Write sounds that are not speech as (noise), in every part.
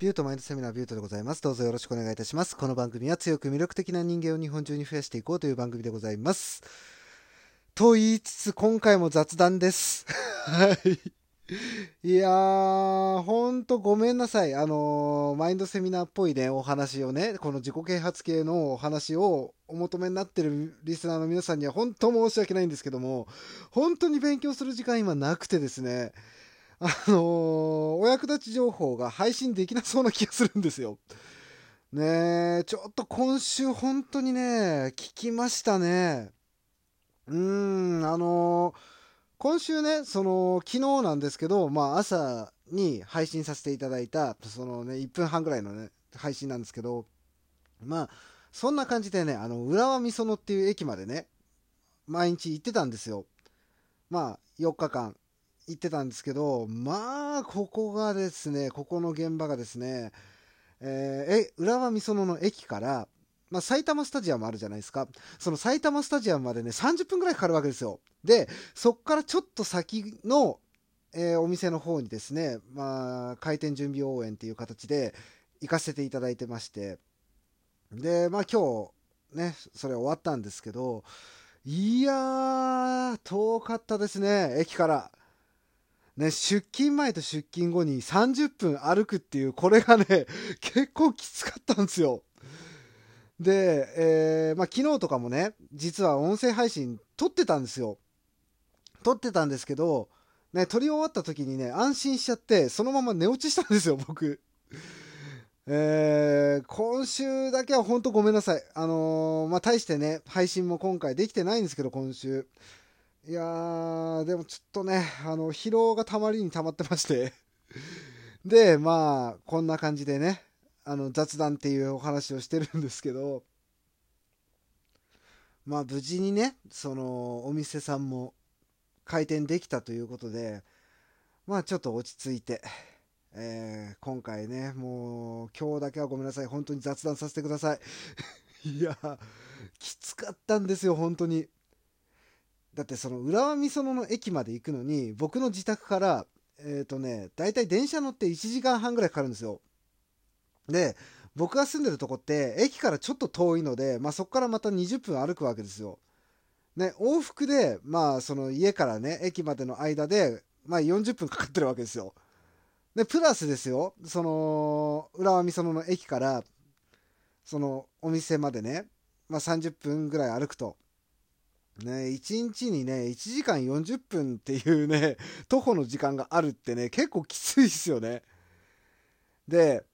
ビュートマインドセミナービュートでございます。どうぞよろしくお願いいたします。この番組は強く魅力的な人間を日本中に増やしていこうという番組でございます。と言いつつ、今回も雑談です。はい。いやー、ほんとごめんなさい。あのーマインドセミナーっぽいね、お話をね、この自己啓発系のお話をお求めになってるリスナーの皆さんには本当申し訳ないんですけども、本当に勉強する時間今なくてですね、あのーお役立ち情報が配信できなそうな気がするんですよ。ねえ、ちょっと今週本当にね、聞きましたね。うーん、あのー今週ね、その、昨日なんですけど、まあ朝に配信させていただいた、そのね、1分半ぐらいのね、配信なんですけど、まあ、そんな感じでね、あの、浦和美園っていう駅までね、毎日行ってたんですよ。まあ、4日間行ってたんですけど、まあ、ここがですね、ここの現場がですね、えー、浦和美園の駅から、まあ、埼玉スタジアムあるじゃないですか。その埼玉スタジアムまでね、30分ぐらいかかるわけですよ。で、そっからちょっと先の、えーお店の方にですね、まあ、開店準備応援っていう形で行かせていただいてまして、で、まあ今日、ね、それ終わったんですけど、いやー、遠かったですね、駅から。ね、出勤前と出勤後に30分歩くっていう、これがね、(laughs) 結構きつかったんですよ。で、えーまあ、昨日とかもね、実は音声配信撮ってたんですよ。撮ってたんですけど、ね、撮り終わった時にね、安心しちゃって、そのまま寝落ちしたんですよ、僕。えー今週だけは本当ごめんなさい。あのーまあ、大してね、配信も今回できてないんですけど、今週。いやー、でもちょっとね、あの、疲労がたまりにたまってまして。(laughs) で、まあ、こんな感じでね、あの、雑談っていうお話をしてるんですけど、まあ、無事にね、その、お店さんも開店できたということで、まあ、ちょっと落ち着いて、えー今回ね、もう、今日だけはごめんなさい。本当に雑談させてください。(laughs) いや、きつかったんですよ、本当に。だって、その、浦和美園の駅まで行くのに、僕の自宅から、えっ、とね、だいたい電車乗って1時間半ぐらいかかるんですよ。で、僕が住んでるとこって、駅からちょっと遠いので、まあ、そこからまた20分歩くわけですよ。ね、往復で、まあ、その家からね、駅までの間で、まあ、40分かかってるわけですよ。で、プラスですよ、その、浦和美園の駅から、その、お店までね、まあ、30分ぐらい歩くと。ね、1日にね、1時間40分っていうね、(laughs) 徒歩の時間があるってね、結構きついですよね。で、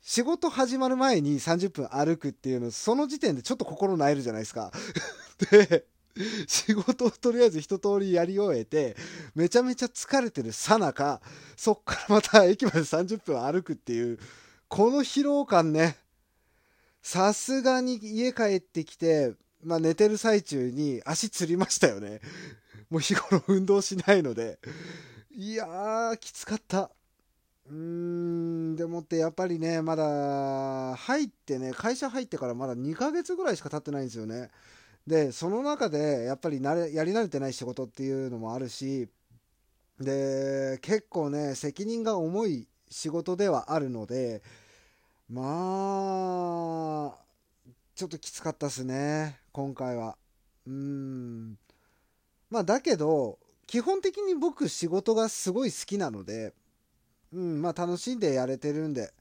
仕事始まる前に30分歩くっていうの、その時点でちょっと心なえるじゃないですか。(laughs) で、仕事をとりあえず一通りやり終えて、めちゃめちゃ疲れてるさなか、そっからまた駅まで30分歩くっていう、この疲労感ね、さすがに家帰ってきて、まあ寝てる最中に足つりましたよね。(laughs) もう日頃運動しないので。いやー、きつかった。うーん、でもってやっぱりね、まだ入ってね、会社入ってからまだ2ヶ月ぐらいしか経ってないんですよね。で、その中でやっぱり慣れやり慣れてない仕事っていうのもあるし、で、結構ね、責任が重い仕事ではあるので、まあ、ちょっときつかったですね、今回は。うん。まあ、だけど、基本的に僕仕事がすごい好きなので、うん、まあ楽しんでやれてるんで、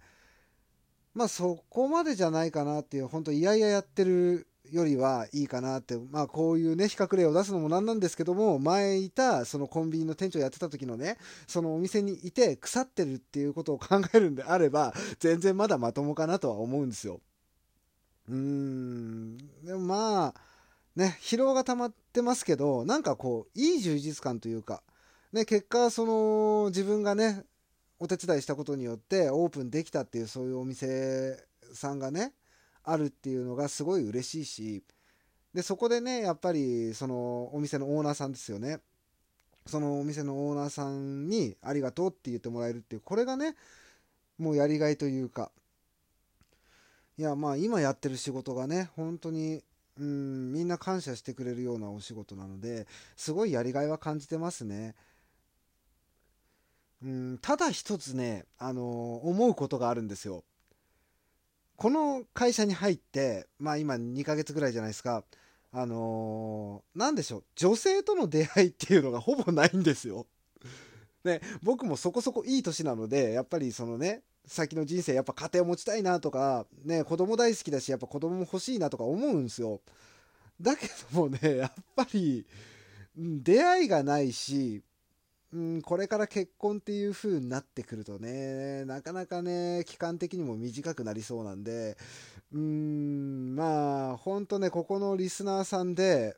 まあそこまでじゃないかなっていう、本当いやいややってるよりはいいかなって、まあこういうね、比較例を出すのもなんなんですけども、前いたそのコンビニの店長やってた時のね、そのお店にいて腐ってるっていうことを考えるんであれば、全然まだまともかなとは思うんですよ。うーん、でもまあ、ね、疲労が溜まってますけど、なんかこう、いい充実感というか、ね、結果、その、自分がね、お手伝いしたことによってオープンできたっていうそういうお店さんがねあるっていうのがすごい嬉しいしでそこでねやっぱりそのお店のオーナーさんですよね。そのお店のオーナーさんにありがとうって言ってもらえるっていうこれがねもうやりがいというかいやまあ今やってる仕事がね本当にうんみんな感謝してくれるようなお仕事なのですごいやりがいは感じてますね。うんただ一つね、あの思うことがあるんですよ。この会社に入って、まあ今2ヶ月ぐらいじゃないですか。あのー、なんでしょう、女性との出会いっていうのがほぼないんですよ。ね、僕もそこそこいい年なので、やっぱりそのね、先の人生やっぱ家庭を持ちたいなとか、ね、子供大好きだし、やっぱ子供も欲しいなとか思うんですよ。だけどもね、やっぱり、出会いがないし、うん、これから結婚っていう風になってくるとね、なかなかね、期間的にも短くなりそうなんで、うん、まあ、ほんとね、ここのリスナーさんで、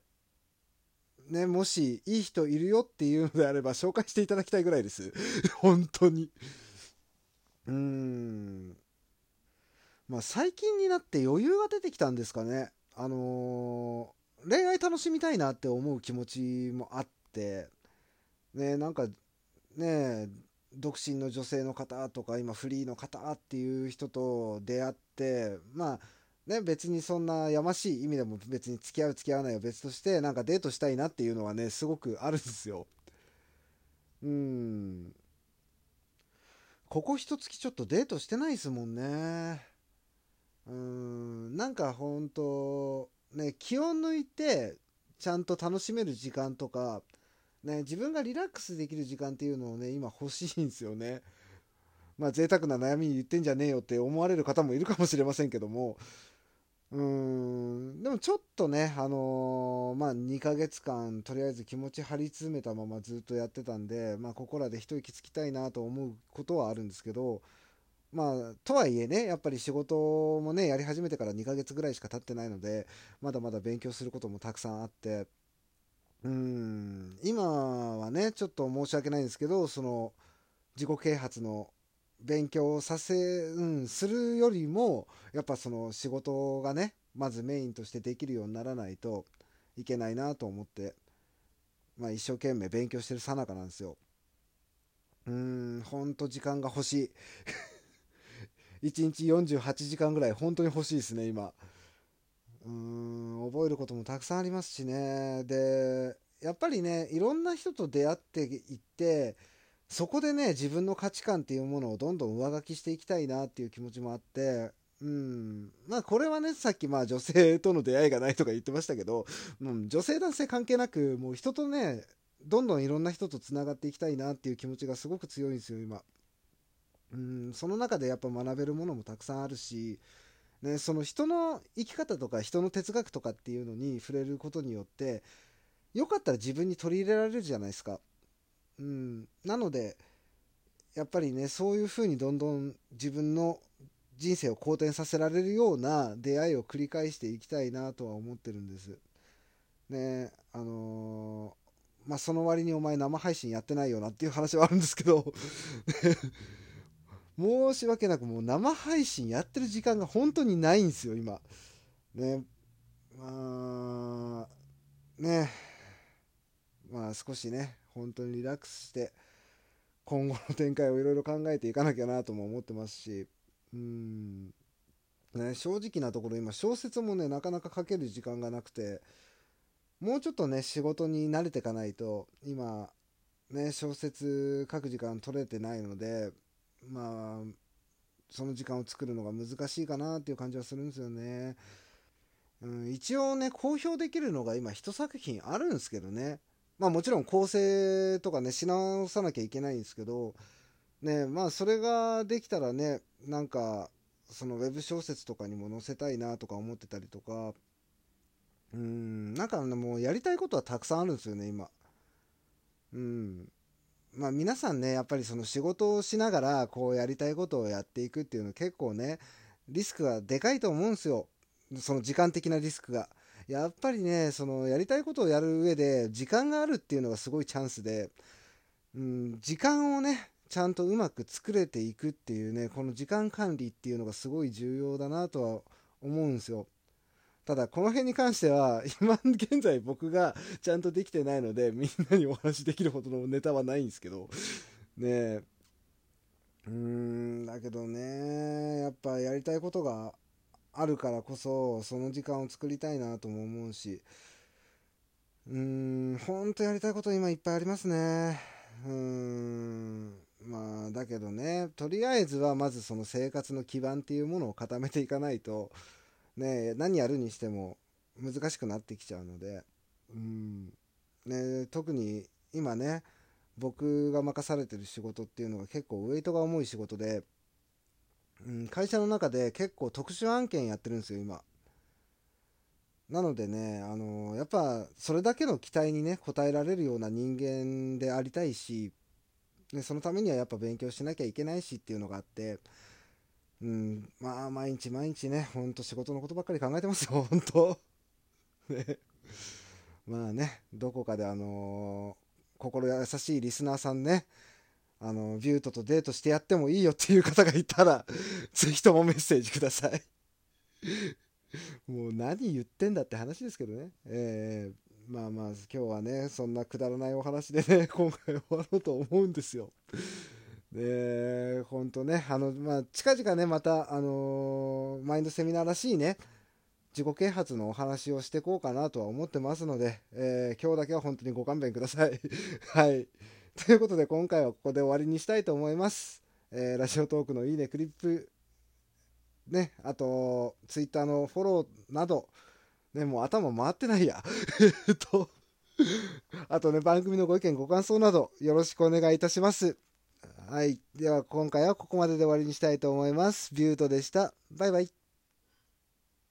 ね、もしいい人いるよっていうのであれば紹介していただきたいぐらいです。(laughs) 本当に。うん。まあ最近になって余裕が出てきたんですかね。あのー、恋愛楽しみたいなって思う気持ちもあって、ね、なんかね独身の女性の方とか今フリーの方っていう人と出会ってまあね別にそんなやましい意味でも別に付き合う付き合わないは別としてなんかデートしたいなっていうのはねすごくあるんですようんここ一月ちょっとデートしてないですもんねうんなんかほんとね気を抜いてちゃんと楽しめる時間とかね、自分がリラックスできる時間っていうのをね、今欲しいんですよね。まあ贅沢な悩みに言ってんじゃねえよって思われる方もいるかもしれませんけども、うん、でもちょっとね、あのー、まあ2ヶ月間とりあえず気持ち張り詰めたままずっとやってたんで、まあここらで一息つきたいなと思うことはあるんですけど、まあ、とはいえね、やっぱり仕事もね、やり始めてから2ヶ月ぐらいしか経ってないので、まだまだ勉強することもたくさんあって、うん、今はね、ちょっと申し訳ないんですけど、その、自己啓発の勉強させ、うん、するよりも、やっぱその仕事がね、まずメインとしてできるようにならないといけないなと思って、まあ一生懸命勉強してるさなかなんですよ。うん、ほんと時間が欲しい。(laughs) 1日48時間ぐらい本当に欲しいですね、今。うん覚えることもたくさんありますしねでやっぱりねいろんな人と出会っていってそこでね自分の価値観っていうものをどんどん上書きしていきたいなっていう気持ちもあってうん。まあこれはねさっきまあ女性との出会いがないとか言ってましたけど、うん、女性男性関係なくもう人とねどんどんいろんな人とつながっていきたいなっていう気持ちがすごく強いんですよ今。うん。その中でやっぱ学べるものもたくさんあるしね、その人の生き方とか人の哲学とかっていうのに触れることによってよかったら自分に取り入れられるじゃないですか。うん、なのでやっぱりねそういうふうにどんどん自分の人生を好転させられるような出会いを繰り返していきたいなとは思ってるんです。ねあのー、まあその割にお前生配信やってないよなっていう話はあるんですけど (laughs) 申し訳なくもう生配信やってる時間が本当にないんですよ、今。ね。まあ、ね。まあ少しね、本当にリラックスして、今後の展開をいろいろ考えていかなきゃなとも思ってますし、うん。ね、正直なところ今小説もね、なかなか書ける時間がなくて、もうちょっとね、仕事に慣れていかないと、今、ね、小説書く時間取れてないので、まあその時間を作るのが難しいかなっていう感じはするんですよね。うん、一応ね公表できるのが今一作品あるんですけどねまあもちろん構成とかねし直さなきゃいけないんですけどねまあそれができたらねなんかそのウェブ小説とかにも載せたいなとか思ってたりとかうんなんかねもうやりたいことはたくさんあるんですよね今うんまあ皆さんね、やっぱりその仕事をしながらこうやりたいことをやっていくっていうの結構ね、リスクがでかいと思うんですよ。その時間的なリスクが。やっぱりね、そのやりたいことをやる上で時間があるっていうのがすごいチャンスで、うん、時間をね、ちゃんとうまく作れていくっていうね、この時間管理っていうのがすごい重要だなとは思うんですよ。ただこの辺に関しては (laughs) 今現在僕がちゃんとできてないのでみんなにお話しできるほどのネタはないんですけどねえうーんだけどねやっぱやりたいことがあるからこそその時間を作りたいなとも思うしうーんほんとやりたいこと今いっぱいありますね。うーんまあだけどねとりあえずはまずその生活の基盤っていうものを固めていかないとね何やるにしても難しくなってきちゃうのでうんね特に今ね僕が任されてる仕事っていうのが結構ウェイトが重い仕事で、うん、会社の中で結構特殊案件やってるんですよ今なのでね、あのー、やっぱそれだけの期待にね応えられるような人間でありたいし、ね、そのためにはやっぱ勉強しなきゃいけないしっていうのがあってうん、まあ毎日毎日ね、ほんと仕事のことばっかり考えてますよ、(laughs) 本当ね。まあね、どこかであのー、心優しいリスナーさんね、あの、ビュートとデートしてやってもいいよっていう方がいたら、(laughs) ぜひともメッセージくださいもう何言ってんだって話ですけどね。えー、まあまあ今日はね、そんなくだらないお話でね、(laughs) 今回終わろうと思うんですよ。で、本当ね、あの、まあ、近々ね、また、あのー、マインドセミナーらしいね、自己啓発のお話をしてこうかなとは思ってますので、えー、今日だけは本当にご勘弁ください。(laughs) はい。(laughs) ということで、今回はここで終わりにしたいと思います。えー、ラジオトークのいいね、クリップ、ね、あと、ツイッターのフォローなど、ね、もう頭回ってないや。(laughs) えっと、あとね、番組のご意見、ご感想など、よろしくお願いいたします。はい。では今回はここまでで終わりにしたいと思います。ビュートでした。バイバイ。